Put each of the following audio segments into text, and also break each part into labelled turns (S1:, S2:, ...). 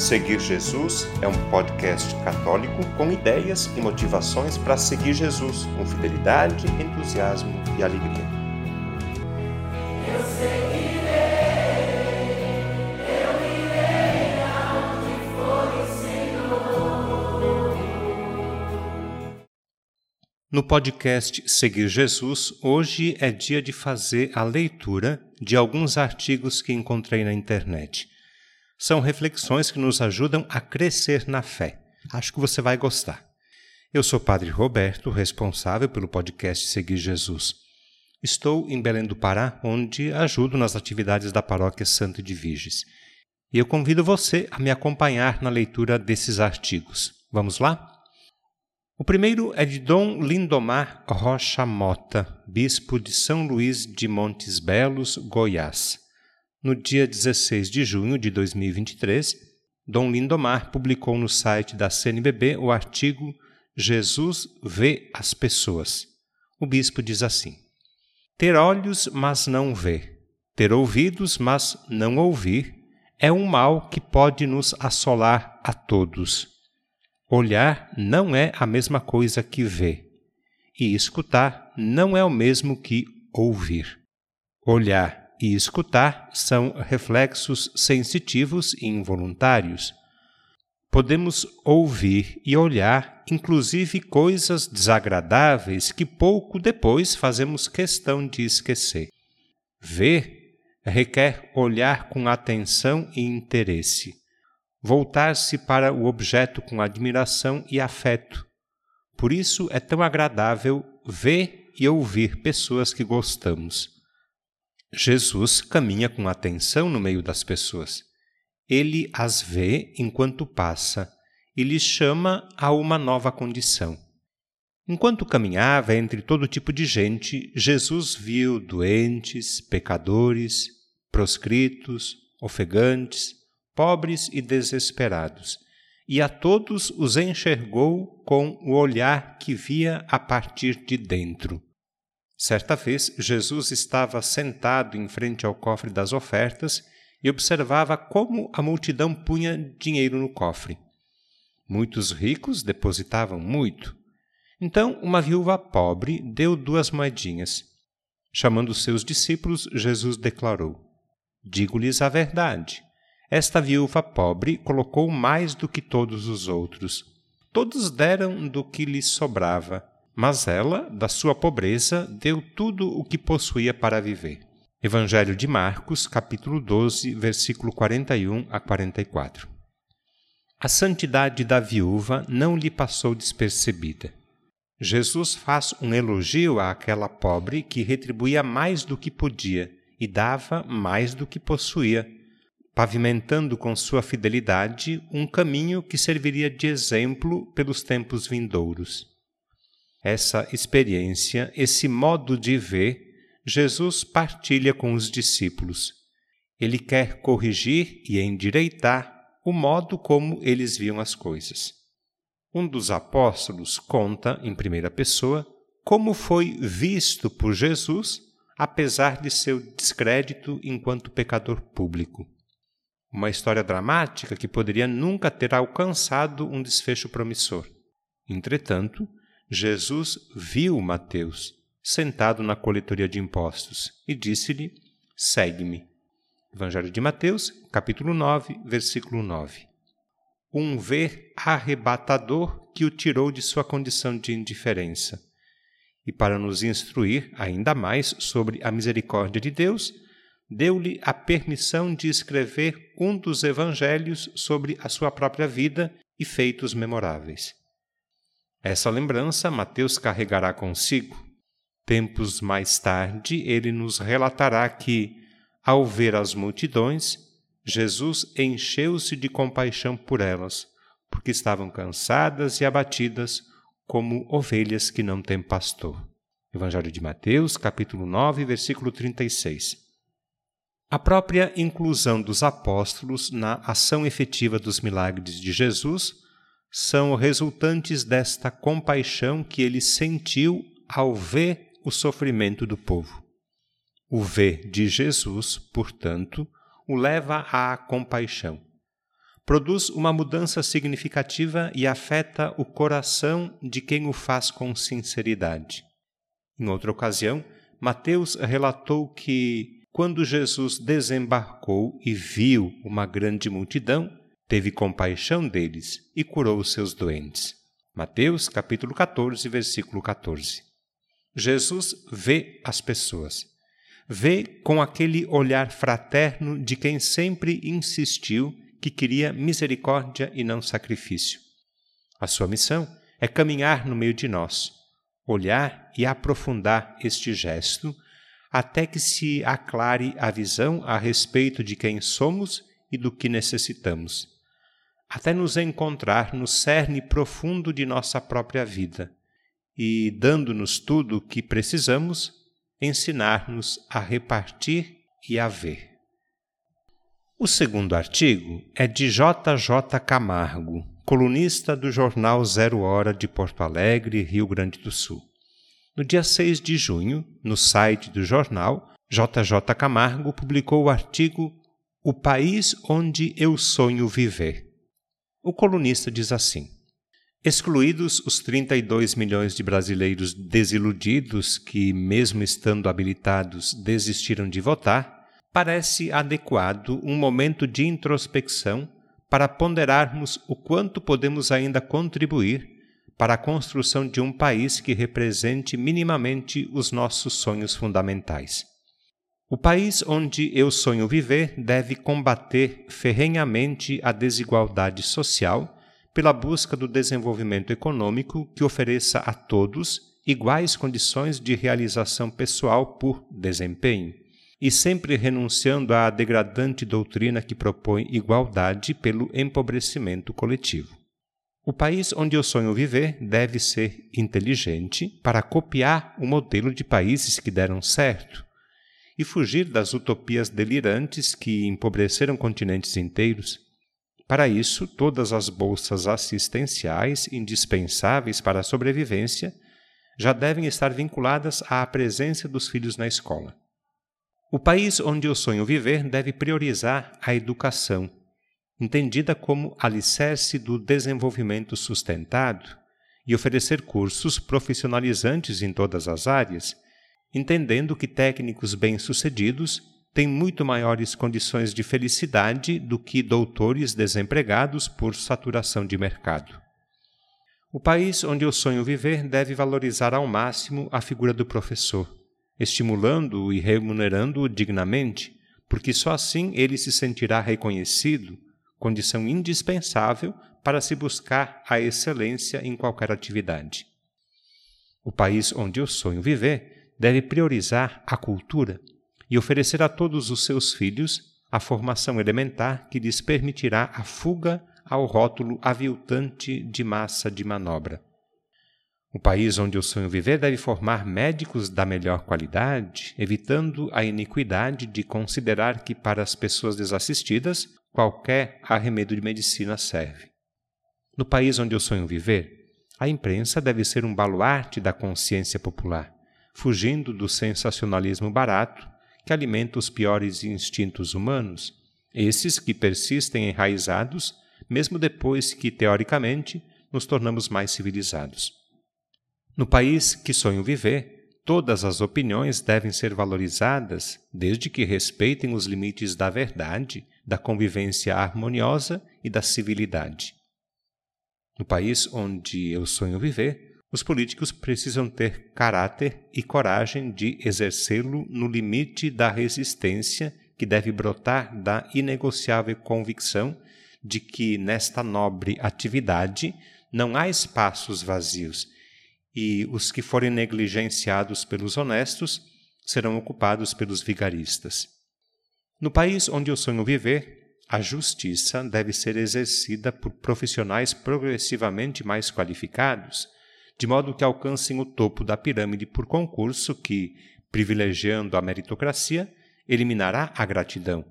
S1: Seguir Jesus é um podcast católico com ideias e motivações para seguir Jesus com fidelidade, entusiasmo e alegria.
S2: Eu seguirei, eu irei for o Senhor.
S1: No podcast Seguir Jesus, hoje é dia de fazer a leitura de alguns artigos que encontrei na internet. São reflexões que nos ajudam a crescer na fé. Acho que você vai gostar. Eu sou Padre Roberto, responsável pelo podcast Seguir Jesus. Estou em Belém do Pará, onde ajudo nas atividades da paróquia Santo de Viges. E eu convido você a me acompanhar na leitura desses artigos. Vamos lá? O primeiro é de Dom Lindomar Rocha Mota, bispo de São Luís de Montes Belos, Goiás. No dia 16 de junho de 2023, Dom Lindomar publicou no site da CNBB o artigo Jesus vê as pessoas. O bispo diz assim: Ter olhos, mas não ver, ter ouvidos, mas não ouvir, é um mal que pode nos assolar a todos. Olhar não é a mesma coisa que ver, e escutar não é o mesmo que ouvir. Olhar e escutar são reflexos sensitivos e involuntários. Podemos ouvir e olhar, inclusive, coisas desagradáveis que pouco depois fazemos questão de esquecer. Ver requer olhar com atenção e interesse, voltar-se para o objeto com admiração e afeto. Por isso é tão agradável ver e ouvir pessoas que gostamos. Jesus caminha com atenção no meio das pessoas. Ele as vê enquanto passa e lhes chama a uma nova condição. Enquanto caminhava entre todo tipo de gente, Jesus viu doentes, pecadores, proscritos, ofegantes, pobres e desesperados, e a todos os enxergou com o olhar que via a partir de dentro. Certa vez, Jesus estava sentado em frente ao cofre das ofertas e observava como a multidão punha dinheiro no cofre. Muitos ricos depositavam muito. Então, uma viúva pobre deu duas moedinhas. Chamando seus discípulos, Jesus declarou: Digo-lhes a verdade. Esta viúva pobre colocou mais do que todos os outros. Todos deram do que lhes sobrava mas ela, da sua pobreza, deu tudo o que possuía para viver. Evangelho de Marcos, capítulo 12, versículo 41 a 44. A santidade da viúva não lhe passou despercebida. Jesus faz um elogio àquela pobre que retribuía mais do que podia e dava mais do que possuía, pavimentando com sua fidelidade um caminho que serviria de exemplo pelos tempos vindouros essa experiência, esse modo de ver, Jesus partilha com os discípulos. Ele quer corrigir e endireitar o modo como eles viam as coisas. Um dos apóstolos conta, em primeira pessoa, como foi visto por Jesus, apesar de seu descrédito enquanto pecador público. Uma história dramática que poderia nunca ter alcançado um desfecho promissor. Entretanto, Jesus viu Mateus sentado na coletoria de impostos e disse-lhe: Segue-me. Evangelho de Mateus, capítulo 9, versículo 9. Um ver arrebatador que o tirou de sua condição de indiferença. E para nos instruir ainda mais sobre a misericórdia de Deus, deu-lhe a permissão de escrever um dos evangelhos sobre a sua própria vida e feitos memoráveis. Essa lembrança Mateus carregará consigo. Tempos mais tarde, ele nos relatará que, ao ver as multidões, Jesus encheu-se de compaixão por elas, porque estavam cansadas e abatidas como ovelhas que não têm pastor. Evangelho de Mateus, capítulo 9, versículo 36. A própria inclusão dos apóstolos na ação efetiva dos milagres de Jesus são resultantes desta compaixão que ele sentiu ao ver o sofrimento do povo. O ver de Jesus, portanto, o leva à compaixão. produz uma mudança significativa e afeta o coração de quem o faz com sinceridade. Em outra ocasião, Mateus relatou que, quando Jesus desembarcou e viu uma grande multidão, teve compaixão deles e curou os seus doentes. Mateus capítulo 14, versículo 14. Jesus vê as pessoas. Vê com aquele olhar fraterno de quem sempre insistiu que queria misericórdia e não sacrifício. A sua missão é caminhar no meio de nós, olhar e aprofundar este gesto até que se aclare a visão a respeito de quem somos e do que necessitamos, até nos encontrar no cerne profundo de nossa própria vida e, dando-nos tudo o que precisamos, ensinar-nos a repartir e a ver. O segundo artigo é de J. Camargo, colunista do jornal Zero Hora de Porto Alegre, Rio Grande do Sul. No dia 6 de junho, no site do jornal, JJ Camargo publicou o artigo O País Onde Eu Sonho Viver. O colunista diz assim: Excluídos os 32 milhões de brasileiros desiludidos que, mesmo estando habilitados, desistiram de votar, parece adequado um momento de introspecção para ponderarmos o quanto podemos ainda contribuir para a construção de um país que represente minimamente os nossos sonhos fundamentais. O país onde eu sonho viver deve combater ferrenhamente a desigualdade social pela busca do desenvolvimento econômico que ofereça a todos iguais condições de realização pessoal por desempenho e sempre renunciando à degradante doutrina que propõe igualdade pelo empobrecimento coletivo. O país onde eu sonho viver deve ser inteligente para copiar o modelo de países que deram certo e fugir das utopias delirantes que empobreceram continentes inteiros. Para isso, todas as bolsas assistenciais indispensáveis para a sobrevivência já devem estar vinculadas à presença dos filhos na escola. O país onde eu sonho viver deve priorizar a educação, entendida como alicerce do desenvolvimento sustentado, e oferecer cursos profissionalizantes em todas as áreas, entendendo que técnicos bem-sucedidos têm muito maiores condições de felicidade do que doutores desempregados por saturação de mercado. O país onde eu sonho viver deve valorizar ao máximo a figura do professor estimulando-o e remunerando-o dignamente, porque só assim ele se sentirá reconhecido, condição indispensável para se buscar a excelência em qualquer atividade. O país onde eu sonho viver deve priorizar a cultura e oferecer a todos os seus filhos a formação elementar que lhes permitirá a fuga ao rótulo aviltante de massa de manobra. O país onde eu sonho viver deve formar médicos da melhor qualidade, evitando a iniquidade de considerar que para as pessoas desassistidas qualquer arremedo de medicina serve. No país onde eu sonho viver, a imprensa deve ser um baluarte da consciência popular, fugindo do sensacionalismo barato que alimenta os piores instintos humanos, esses que persistem enraizados mesmo depois que, teoricamente, nos tornamos mais civilizados. No país que sonho viver, todas as opiniões devem ser valorizadas, desde que respeitem os limites da verdade, da convivência harmoniosa e da civilidade. No país onde eu sonho viver, os políticos precisam ter caráter e coragem de exercê-lo no limite da resistência que deve brotar da inegociável convicção de que nesta nobre atividade não há espaços vazios e os que forem negligenciados pelos honestos serão ocupados pelos vigaristas. No país onde eu sonho viver, a justiça deve ser exercida por profissionais progressivamente mais qualificados, de modo que alcancem o topo da pirâmide por concurso que, privilegiando a meritocracia, eliminará a gratidão.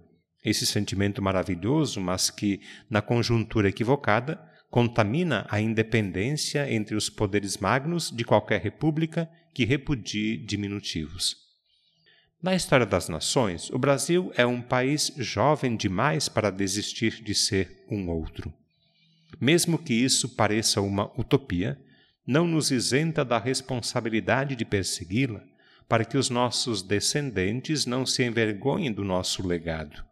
S1: Esse sentimento maravilhoso, mas que, na conjuntura equivocada, contamina a independência entre os poderes magnos de qualquer república que repudie diminutivos. Na história das nações, o Brasil é um país jovem demais para desistir de ser um outro. Mesmo que isso pareça uma utopia, não nos isenta da responsabilidade de persegui-la para que os nossos descendentes não se envergonhem do nosso legado.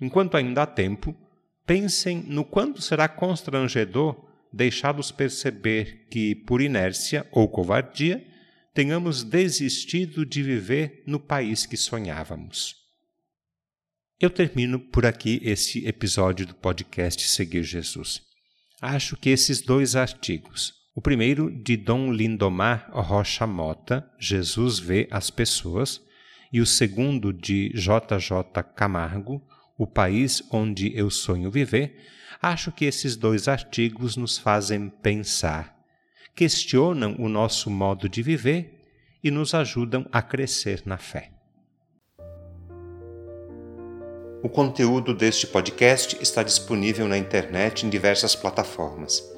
S1: Enquanto ainda há tempo, pensem no quanto será constrangedor deixá-los perceber que, por inércia ou covardia, tenhamos desistido de viver no país que sonhávamos. Eu termino por aqui esse episódio do podcast Seguir Jesus. Acho que esses dois artigos, o primeiro de Dom Lindomar Rocha Mota, Jesus vê as pessoas, e o segundo de JJ Camargo, O país onde eu sonho viver, acho que esses dois artigos nos fazem pensar, questionam o nosso modo de viver e nos ajudam a crescer na fé. O conteúdo deste podcast está disponível na internet em diversas plataformas.